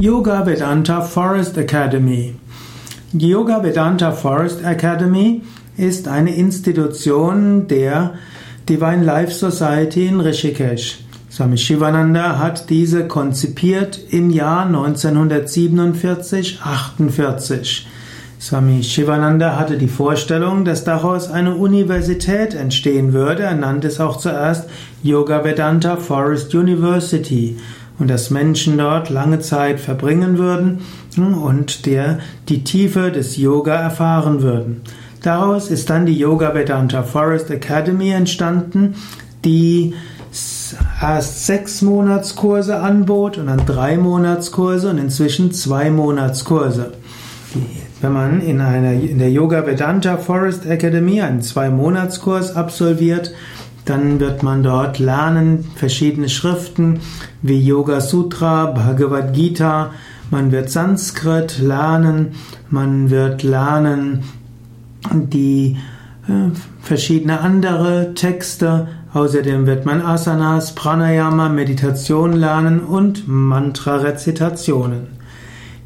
Yoga Vedanta Forest Academy. Die Yoga Vedanta Forest Academy ist eine Institution der Divine Life Society in Rishikesh. Swami Shivananda hat diese konzipiert im Jahr 1947-48. Swami Shivananda hatte die Vorstellung, dass daraus eine Universität entstehen würde. Er nannte es auch zuerst Yoga Vedanta Forest University und dass Menschen dort lange Zeit verbringen würden hm, und der, die Tiefe des Yoga erfahren würden. Daraus ist dann die Yoga Vedanta Forest Academy entstanden, die erst sechs Monatskurse anbot und dann drei Monatskurse und inzwischen zwei Monatskurse. Wenn man in, einer, in der Yoga Vedanta Forest Academy einen zwei Monatskurs absolviert, dann wird man dort lernen verschiedene Schriften wie Yoga Sutra, Bhagavad Gita, man wird Sanskrit lernen, man wird lernen die äh, verschiedene andere Texte, außerdem wird man Asanas, Pranayama, Meditation lernen und Mantra-Rezitationen.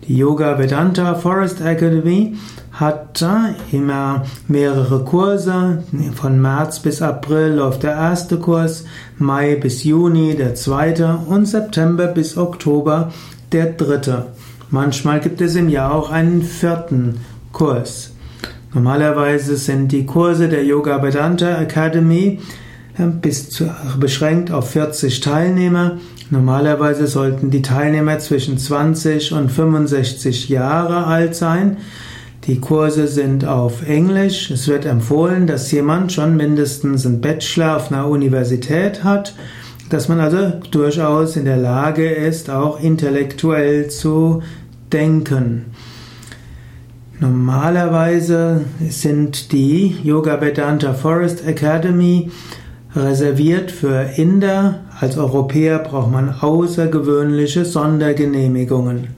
Die Yoga Vedanta Forest Academy hat immer mehrere Kurse. Von März bis April läuft der erste Kurs, Mai bis Juni der zweite und September bis Oktober der dritte. Manchmal gibt es im Jahr auch einen vierten Kurs. Normalerweise sind die Kurse der Yoga Vedanta Academy bis zu, beschränkt auf 40 Teilnehmer. Normalerweise sollten die Teilnehmer zwischen 20 und 65 Jahre alt sein. Die Kurse sind auf Englisch. Es wird empfohlen, dass jemand schon mindestens einen Bachelor auf einer Universität hat, dass man also durchaus in der Lage ist, auch intellektuell zu denken. Normalerweise sind die Yoga Vedanta Forest Academy reserviert für Inder. Als Europäer braucht man außergewöhnliche Sondergenehmigungen.